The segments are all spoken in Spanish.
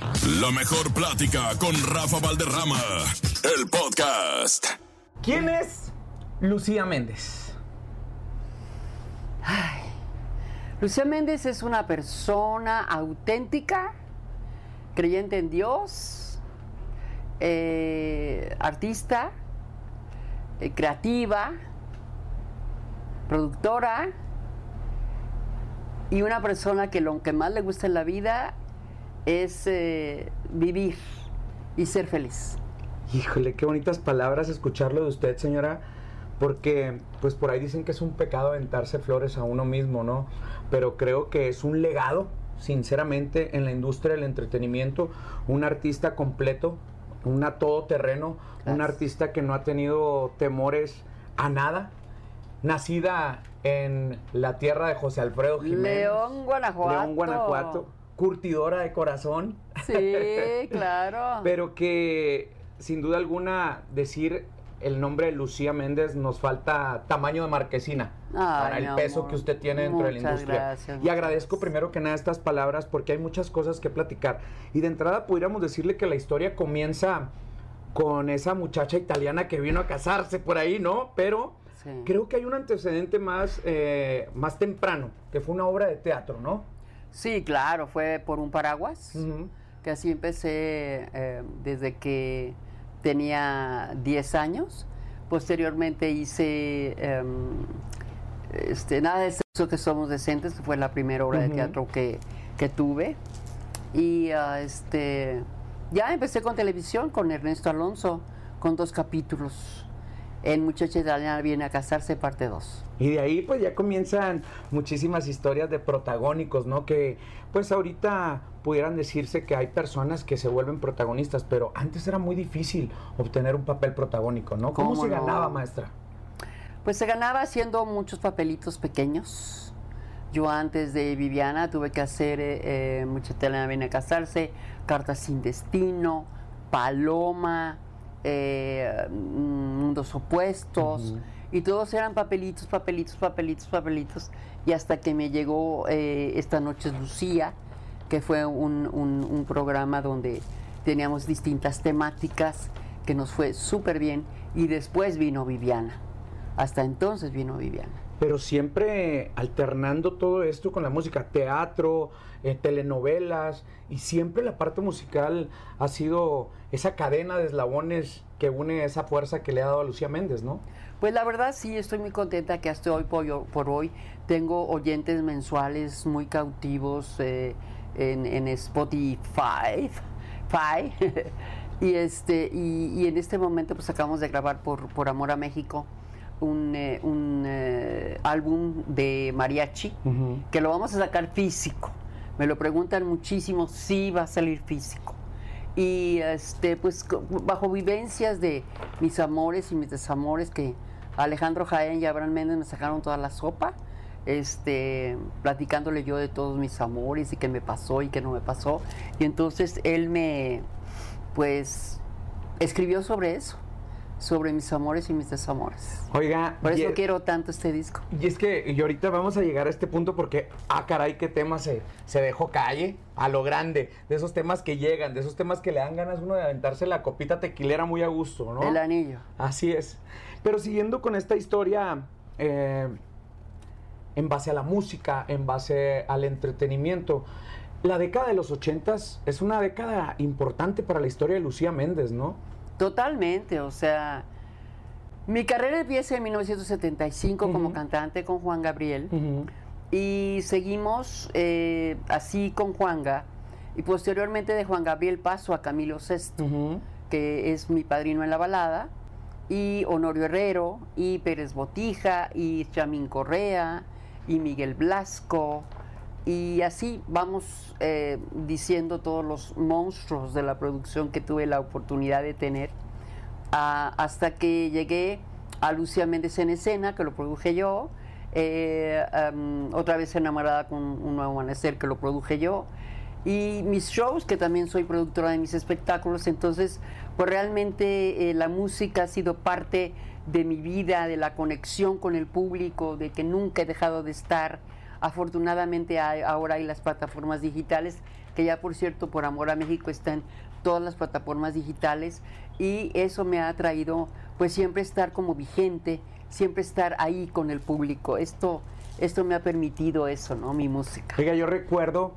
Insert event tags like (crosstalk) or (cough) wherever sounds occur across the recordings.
La mejor plática con Rafa Valderrama, el podcast. ¿Quién es Lucía Méndez? Lucía Méndez es una persona auténtica, creyente en Dios, eh, artista, eh, creativa, productora y una persona que lo que más le gusta en la vida es eh, vivir y ser feliz. Híjole, qué bonitas palabras escucharlo de usted, señora, porque pues por ahí dicen que es un pecado aventarse flores a uno mismo, ¿no? Pero creo que es un legado, sinceramente, en la industria del entretenimiento, un artista completo, una todoterreno, un artista que no ha tenido temores a nada, nacida en la tierra de José Alfredo Jiménez. León, Guanajuato. León, Guanajuato. Curtidora de corazón. Sí, (laughs) claro. Pero que sin duda alguna decir el nombre de Lucía Méndez nos falta tamaño de marquesina Ay, para el peso amor. que usted tiene dentro de la industria. gracias, y agradezco gracias. primero que nada estas palabras porque hay muchas cosas que platicar. Y de entrada pudiéramos decirle que la historia comienza con esa muchacha italiana que vino a casarse por ahí, ¿no? Pero Sí. creo que hay un antecedente más, eh, más temprano, que fue una obra de teatro, ¿no? Sí, claro, fue por un paraguas, que así empecé eh, desde que tenía 10 años. Posteriormente hice em, este, Nada de sexo que somos decentes, que fue la primera obra de teatro que, que tuve. Y ah, este, ya empecé con televisión, con Ernesto Alonso, con dos capítulos. En Muchacha Italiana viene a casarse, parte 2. Y de ahí pues ya comienzan muchísimas historias de protagónicos, ¿no? Que pues ahorita pudieran decirse que hay personas que se vuelven protagonistas, pero antes era muy difícil obtener un papel protagónico, ¿no? ¿Cómo, ¿Cómo se no? ganaba, maestra? Pues se ganaba haciendo muchos papelitos pequeños. Yo antes de Viviana tuve que hacer eh, eh, Mucha Italiana viene a casarse, Cartas sin destino, Paloma, eh, Mundos opuestos. Y todos eran papelitos, papelitos, papelitos, papelitos. Y hasta que me llegó eh, Esta Noche es Lucía, que fue un, un- un programa donde teníamos distintas temáticas, que nos fue súper bien. Y después vino Viviana. Hasta entonces vino Viviana. Pero siempre alternando todo esto con la música, teatro, eh, telenovelas, y siempre la parte musical ha sido esa cadena de eslabones que une esa fuerza que le ha dado a Lucía Méndez, ¿no? Pues la verdad sí, estoy muy contenta que hasta hoy por, hoy tengo oyentes mensuales muy cautivos eh, en, Spotify. Fi. (laughs) y, este, y, y en este momento pues acabamos de grabar por, por Amor a México un, eh, un, eh, álbum de mariachi que lo vamos a sacar físico. Me lo preguntan muchísimo si va a salir físico. Y este, pues bajo vivencias de mis amores y mis desamores que Alejandro Jaén y Abraham Méndez me sacaron toda la sopa, este, platicándole yo de todos mis amores y qué me pasó y qué no me pasó. Y entonces él me, pues, escribió sobre eso, sobre mis amores y mis desamores. Oiga, Por eso y- quiero tanto este disco. Y es que y ahorita vamos a llegar a este punto porque, ah, caray, qué tema se, se dejó calle a lo grande. De esos temas que llegan, de esos temas que le dan ganas uno de aventarse la copita tequilera muy a gusto, ¿no? El anillo. Así es. Pero siguiendo con esta historia, eh, en base a la música, en base al entretenimiento, la década de los ochentas es una década importante para la historia de Lucía Méndez, ¿no? Totalmente, o sea, mi carrera empieza en 1975 como cantante con Juan Gabriel y seguimos eh, así con Juanga y posteriormente de Juan Gabriel paso a Camilo Sesto, que es mi padrino en la balada, y Honorio Herrero, y Pérez Botija, y Chamín Correa, y Miguel Blasco, y así vamos eh, diciendo todos los monstruos de la producción que tuve la oportunidad de tener, hasta que llegué a Lucía Méndez en escena, que lo produje yo, eh, otra vez enamorada con un nuevo amanecer, que lo produje yo, y mis shows, que también soy productora de mis espectáculos, entonces, pues realmente eh, la música ha sido parte de mi vida, de la conexión con el público, de que nunca he dejado de estar. Afortunadamente ahora hay las plataformas digitales que ya por cierto por Amor a México está en todas las plataformas digitales y eso me ha traído pues siempre estar como vigente, siempre estar ahí con el público. Esto, esto me ha permitido eso, ¿no? Mi música. Oiga, yo recuerdo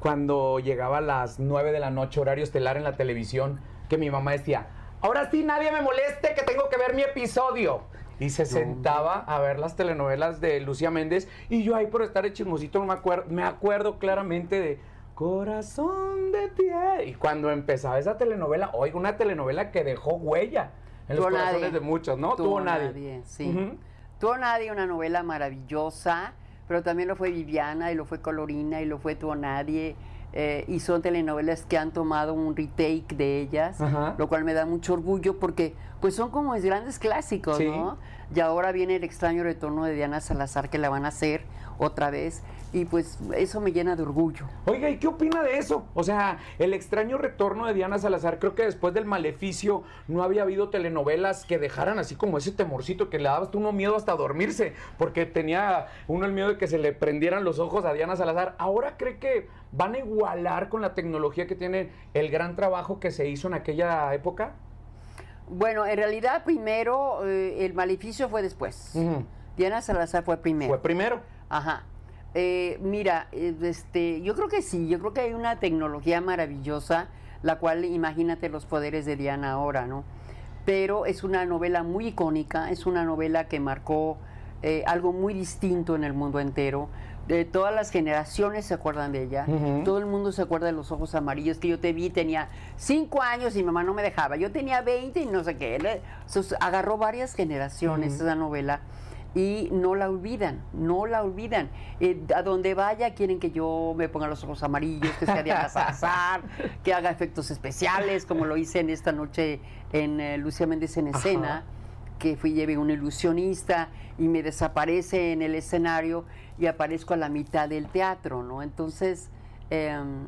cuando llegaba a las 9 de la noche, horario estelar en la televisión, que mi mamá decía, ahora sí nadie me moleste que tengo que ver mi episodio. Y se sentaba a ver las telenovelas de Lucía Méndez y yo ahí por estar de chismosito no me acuerdo, me acuerdo claramente de Corazón de ti. Y cuando empezaba esa telenovela, oiga, una telenovela que dejó huella en los corazones nadie. de muchos, ¿no? Tuvo Tuvo nadie. nadie, sí. Tuvo nadie, una novela maravillosa, pero también lo fue Viviana y lo fue Colorina y lo fue Tuvo nadie. Eh, y son telenovelas que han tomado un retake de ellas, Ajá. lo cual me da mucho orgullo porque pues son como es grandes clásicos, Sí. ¿no? Y ahora viene el extraño retorno de Diana Salazar que la van a hacer otra vez y pues eso me llena de orgullo. Oiga, ¿y qué opina de eso? O sea, el extraño retorno de Diana Salazar, creo que después del maleficio no había habido telenovelas que dejaran así como ese temorcito que le dabas tú uno miedo hasta dormirse, porque tenía uno el miedo de que se le prendieran los ojos a Diana Salazar. Ahora cree que van a igualar con la tecnología que tiene el gran trabajo que se hizo en aquella época. Bueno, en realidad primero eh, el maleficio fue después. Diana Salazar fue primero. Fue primero. Ajá. Eh, mira, eh, este, yo creo que sí, yo creo que hay una tecnología maravillosa, la cual imagínate los poderes de Diana ahora, ¿no? Pero es una novela muy icónica, es una novela que marcó eh, algo muy distinto en el mundo entero. De todas las generaciones se acuerdan de ella. Todo el mundo se acuerda de los ojos amarillos que yo te vi, tenía cinco años y mi mamá no me dejaba. Yo tenía 20 y no sé qué. Agarró varias generaciones esa novela y no la olvidan, no la olvidan. Eh, a donde vaya quieren que yo me ponga los ojos amarillos, que sea Diana Salazar, que haga efectos especiales, como lo hice en esta noche en eh, Lucía Méndez en escena, Ajá. que fui llevé un ilusionista y me desaparece en el escenario y aparezco a la mitad del teatro, ¿no? Entonces, em,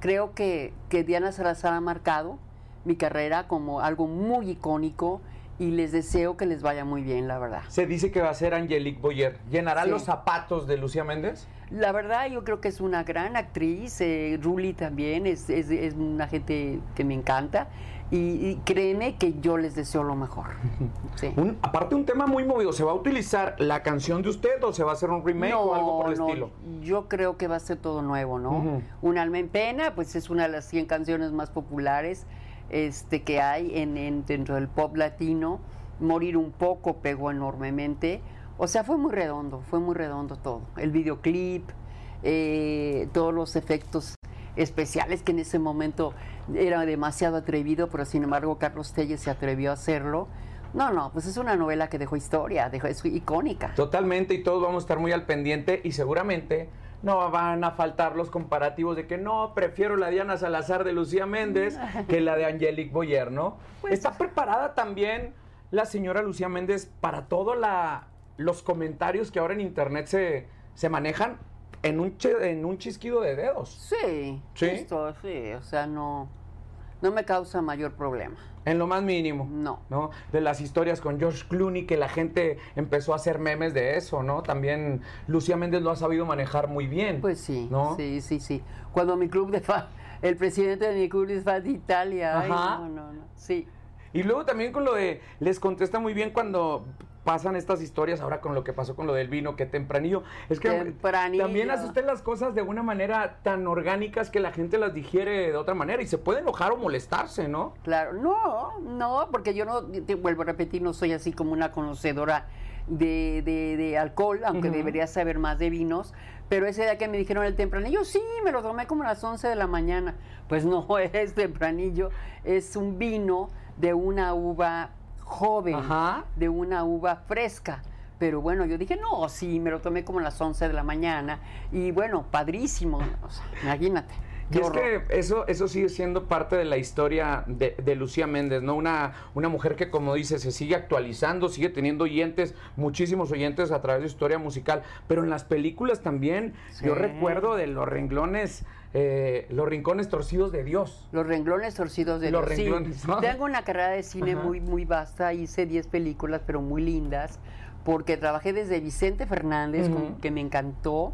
creo que, que Diana Salazar ha marcado mi carrera como algo muy icónico y les deseo que les vaya muy bien, la verdad. Se dice que va a ser Angelique Boyer. ¿Llenará Sí. los zapatos de Lucía Méndez? La verdad, yo creo que es una gran actriz. eh, Ruli también es, es- es una gente que me encanta. Y, y créeme que yo les deseo lo mejor. (laughs) Sí. Un- aparte un tema muy movido, ¿se va a utilizar la canción de usted o se va a hacer un remake o algo por el no, estilo? Yo creo que va a ser todo nuevo, ¿no? Ujú. Un alma en pena, pues es una de las 100 canciones más populares este, que hay en, en- dentro del pop latino. Morir un poco pegó enormemente. O sea, fue muy redondo, fue muy redondo todo. El videoclip, eh, todos los efectos especiales que en ese momento era demasiado atrevido, pero sin embargo Carlos Telles se atrevió a hacerlo. No, no, pues es una novela que dejó historia, dejó, es icónica. Totalmente, y todos vamos a estar muy al pendiente y seguramente no van a faltar los comparativos de que no, prefiero la Diana Salazar de Lucía Méndez (laughs) que la de Angelique Boyer, ¿no? Pues- ¿Está preparada también la señora Lucía Méndez para todos los comentarios que ahora en internet se, se manejan en un, en un chisquido de dedos? Sí, ¿Sí? sí, o sea, no, no me causa mayor problema. En lo más mínimo. No. ¿no? De las historias con George Clooney, que la gente empezó a hacer memes de eso, ¿no? También Lucía Méndez lo ha sabido manejar muy bien. Pues sí, ¿no? sí, sí, sí. Cuando mi club de fan, el presidente de mi club de fan de Italia, ay, Ajá. no, no, no, sí. Y luego también con lo de, les contesta muy bien cuando pasan estas historias, ahora con lo que pasó con lo del vino, que tempranillo. Es que Tempranillo. también hace usted las cosas de una manera tan orgánicas que la gente las digiere de otra manera y se puede enojar o molestarse, ¿no? Claro, no, no, porque yo no, te vuelvo a repetir, no soy así como una conocedora de, de- de alcohol, aunque debería saber más de vinos, pero ese día que me dijeron el tempranillo, sí, me lo tomé como a las 11 de la mañana. Pues no (laughs) es tempranillo, es un vino de una uva joven, Ajá. de una uva fresca. Pero bueno, yo dije, no, sí, me lo tomé como a las 11 de la mañana. Y bueno, padrísimo. O sea, imagínate. Y es que eso, eso sigue siendo parte de la historia de, de Lucía Méndez, ¿no? Una, una mujer que, como dice, se sigue actualizando, sigue teniendo oyentes, muchísimos oyentes a través de su historia musical, pero en las películas también, yo recuerdo de los renglones, eh, los rincones torcidos de Dios. Los renglones torcidos de Los Dios. Sí, renglones, ¿no? Tengo una carrera de cine Ajá. muy, muy vasta. Hice 10 películas, pero muy lindas. Porque trabajé desde Vicente Fernández, con- que me encantó.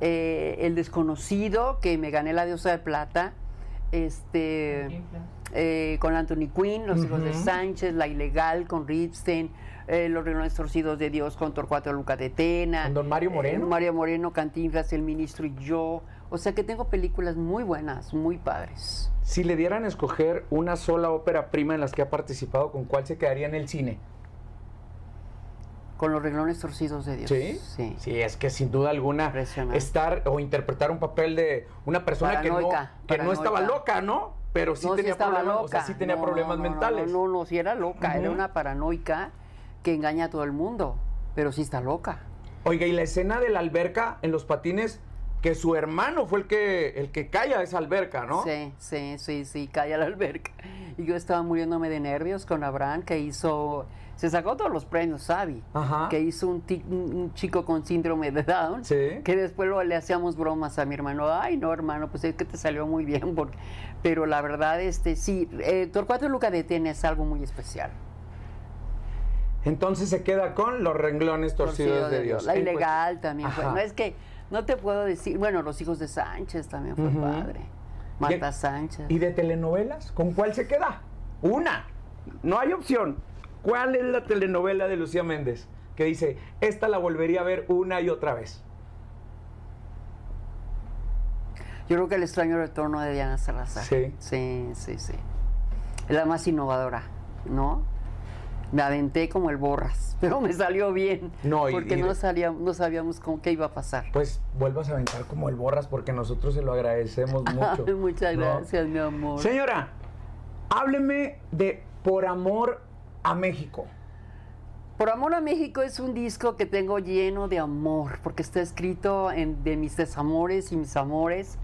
eh, El Desconocido, que me gané la diosa de plata, este, eh, con Anthony Quinn, Los hijos de. Sánchez, La Ilegal con Ripstein, eh, Los renglones torcidos de Dios con Torcuato Luca de Tena. ¿Con don Mario Moreno? Mario Moreno, Cantinflas, El Ministro y yo. O sea que tengo películas muy buenas, muy padres. Si le dieran a escoger una sola ópera prima en las que ha participado, ¿con cuál se quedaría en el cine? Con los renglones torcidos de Dios. ¿Sí? Sí. Sí, es que sin duda alguna estar o interpretar un papel de una persona que no, que no estaba loca, ¿no? Pero sí No, tenía problemas, loca. o sea, sí tenía No, problemas mentales. No, no, no, sí era loca, era una paranoica que engaña a todo el mundo, pero sí está loca. Oiga, y la escena de la alberca en los patines, que su hermano fue el que el que cae a esa alberca, ¿no? Sí, sí, sí, sí, cae a la alberca. Y yo estaba muriéndome de nervios con Abraham, que hizo, se sacó todos los premios, Sabi, Ajá. que hizo un, un- chico con síndrome de Down, Sí. que después lo- le hacíamos bromas a mi hermano, ay no hermano, pues es que te salió muy bien, porque, pero la verdad, este, sí, eh, Torcuato Luca de Tena es algo muy especial. Entonces se queda con los renglones torcidos, Torcido de Dios. La ilegal también fue. No es que, no te puedo decir, bueno, los hijos de Sánchez también fue padre. Marta ¿Y- Sánchez. ¿Y de telenovelas? ¿Con cuál se queda? Una. No hay opción. ¿Cuál es la telenovela de Lucía Méndez? Que dice, esta la volvería a ver una y otra vez. Yo creo que el extraño retorno de Diana Salazar. Sí. Sí, sí, sí. Es la más innovadora, ¿no? Me aventé como el borras, (laughs) pero me salió bien. No, y- porque y- no, sabíamos cómo, qué iba a pasar. Pues vuelvas a aventar como el borras porque nosotros se lo agradecemos (laughs) mucho. Muchas ¿no? gracias, mi amor. Señora, hábleme de Por Amor a México. Por Amor a México es un disco que tengo lleno de amor, porque está escrito en- de mis desamores y mis amores.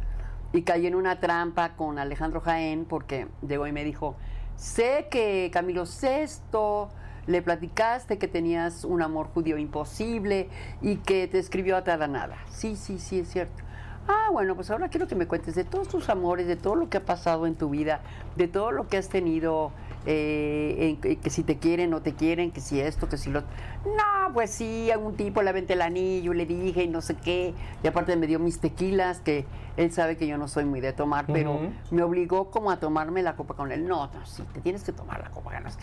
Y caí en una trampa con Alejandro Jaén, porque llegó y me dijo, sé que Camilo VI le platicaste que tenías un amor judío imposible y que te escribió a la nada. Sí, sí, sí, es cierto. Ah, bueno, pues ahora quiero que me cuentes de todos tus amores, de todo lo que ha pasado en tu vida, de todo lo que has tenido, eh, en- que si te quieren o te quieren, que si esto, que si lo... No, pues sí, a un tipo le aventé el anillo, le dije y no sé qué, y aparte me dio mis tequilas, que él sabe que yo no soy muy de tomar, pero me obligó como a tomarme la copa con él. No, no, sí, te tienes que tomar la copa, ganas.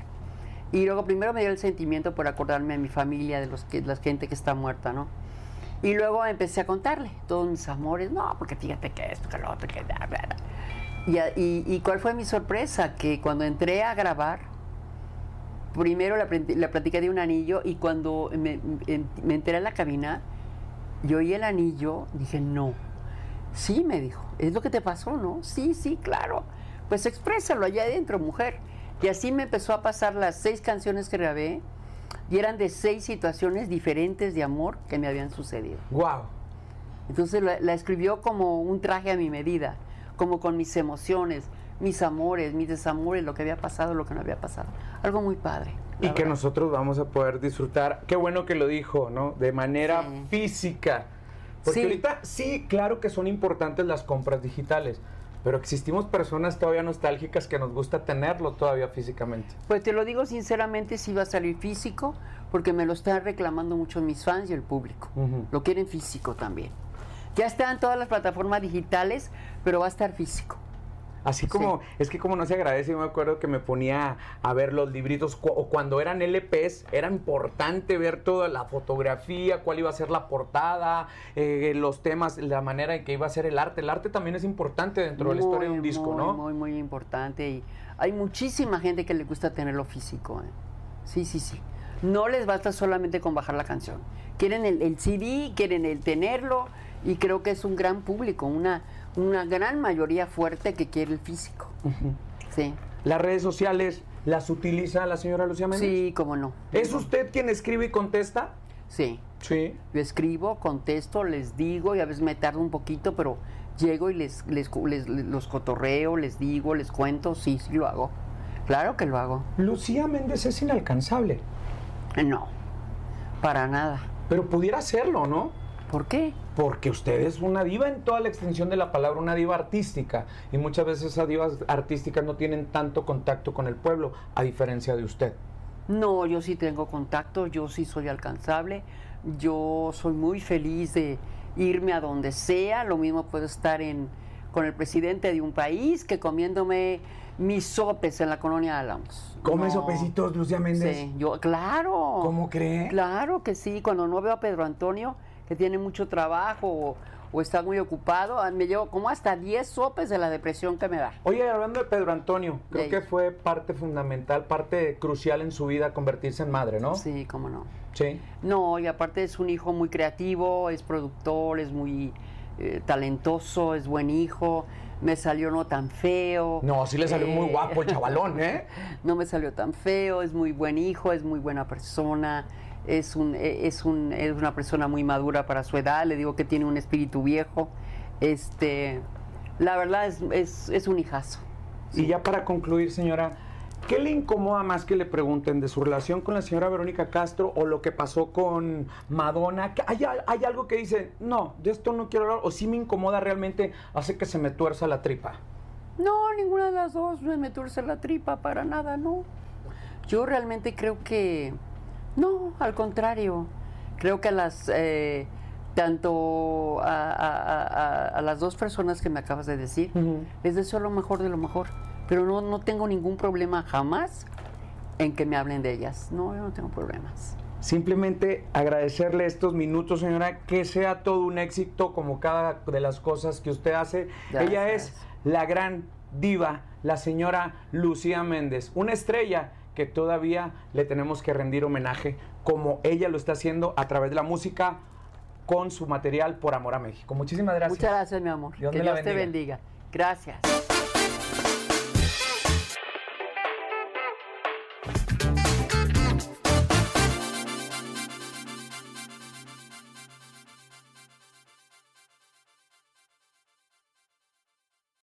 Y luego primero me dio el sentimiento por acordarme de mi familia, de los que, la gente que está muerta, ¿no? Y luego empecé a contarle todos mis amores, no, porque fíjate que esto, que lo otro, que bla, bla, bla. Y, y- cuál fue mi sorpresa? Que cuando entré a grabar, primero la, la de un anillo y cuando me, me enteré en la cabina, yo oí el anillo, dije, no. Sí, me dijo, es lo que te pasó, ¿no? Sí, sí, claro. Pues exprésalo allá adentro, mujer. Y así me empezó a pasar las seis canciones que grabé y eran de seis situaciones diferentes de amor que me habían sucedido. Wow. Entonces la, la escribió como un traje a mi medida, como con mis emociones, mis amores, mis desamores, lo que había pasado, lo que no había pasado. Algo muy padre. Y que nosotros vamos a poder disfrutar. Qué bueno que lo dijo, ¿no? De manera Sí. física. Porque Sí. ahorita sí, claro que son importantes las compras digitales. Pero existimos personas todavía nostálgicas que nos gusta tenerlo todavía físicamente. Pues te lo digo sinceramente, sí va a salir físico, porque me lo están reclamando mucho mis fans y el público. Lo quieren físico también. Ya está en todas las plataformas digitales, pero va a estar físico. Así como, es que como no se agradece, yo me acuerdo que me ponía a ver los libritos, cu- o cuando eran LPs, era importante ver toda la fotografía, cuál iba a ser la portada, eh, los temas, la manera en que iba a ser el arte. El arte también es importante dentro de la historia de un disco, muy, ¿no? Muy, muy importante. Y hay muchísima gente que le gusta tenerlo físico. ¿eh? Sí, sí, sí. No les basta solamente con bajar la canción. Quieren el, el CD, quieren el tenerlo, y creo que es un gran público, una, una gran mayoría fuerte que quiere el físico. Sí. Las redes sociales, ¿las utiliza la señora Lucía Méndez? Sí, cómo no. ¿Es usted quien escribe y contesta? Sí. Sí. Yo escribo, contesto, les digo, y a veces me tardo un poquito, pero llego y les, les, les- les- los cotorreo, les digo, les cuento, sí, sí lo hago. Claro que lo hago. Lucía Méndez es inalcanzable, No, para nada. pero pudiera serlo, ¿no? ¿Por qué? Porque usted es una diva en toda la extensión de la palabra, una diva artística. Y muchas veces esas divas artísticas no tienen tanto contacto con el pueblo, a diferencia de usted. No, yo sí tengo contacto, yo sí soy alcanzable, yo soy muy feliz de, irme a donde sea, lo mismo puedo estar en, con el presidente de un país que comiéndome mis sopes en la colonia Álamos. ¿Come No. sopecitos, Lucía Méndez? Sí, yo, claro. ¿Cómo cree? Claro que sí, cuando no veo a Pedro Antonio, que tiene mucho trabajo o, o está muy ocupado, me llevo como hasta 10 sopes de la depresión que me da. Oye, hablando de Pedro Antonio, creo que fue parte fundamental, parte crucial en su vida convertirse en madre, ¿no? Sí, cómo no. Sí. No, y aparte es un hijo muy creativo, es productor, es muy eh, talentoso, es buen hijo, me salió no tan feo. No, sí le salió muy Eh, guapo el chavalón, ¿eh? (laughs) no me salió tan feo, es muy buen hijo, es muy buena persona, es, un, eh, es, un, es una persona muy madura para su edad, le digo que tiene un espíritu viejo. Este, la verdad es, es, es un hijazo. Y ya para concluir, señora, ¿qué le incomoda más que le pregunten de su relación con la señora Verónica Castro o lo que pasó con Madonna? ¿Que ¿Hay, hay algo que dice, no, de esto no quiero hablar, o sí me incomoda realmente, hace que se me tuerza la tripa? No, ninguna de las dos me, me tuerce la tripa, para nada, no. Yo realmente creo que, no, al contrario. Creo que a las, eh, tanto a, a- a- a las dos personas que me acabas de decir, les deseo lo mejor de lo mejor. Pero no, no tengo ningún problema jamás en que me hablen de ellas. No, yo no tengo problemas. Simplemente agradecerle estos minutos, señora, que sea todo un éxito como cada de las cosas que usted hace. Gracias. Ella es la gran diva, la señora Lucía Méndez, una estrella que todavía le tenemos que rendir homenaje como ella lo está haciendo a través de la música con su material por amor a México. Muchísimas gracias. Muchas gracias, mi amor. Dios que Dios te bendiga. Gracias.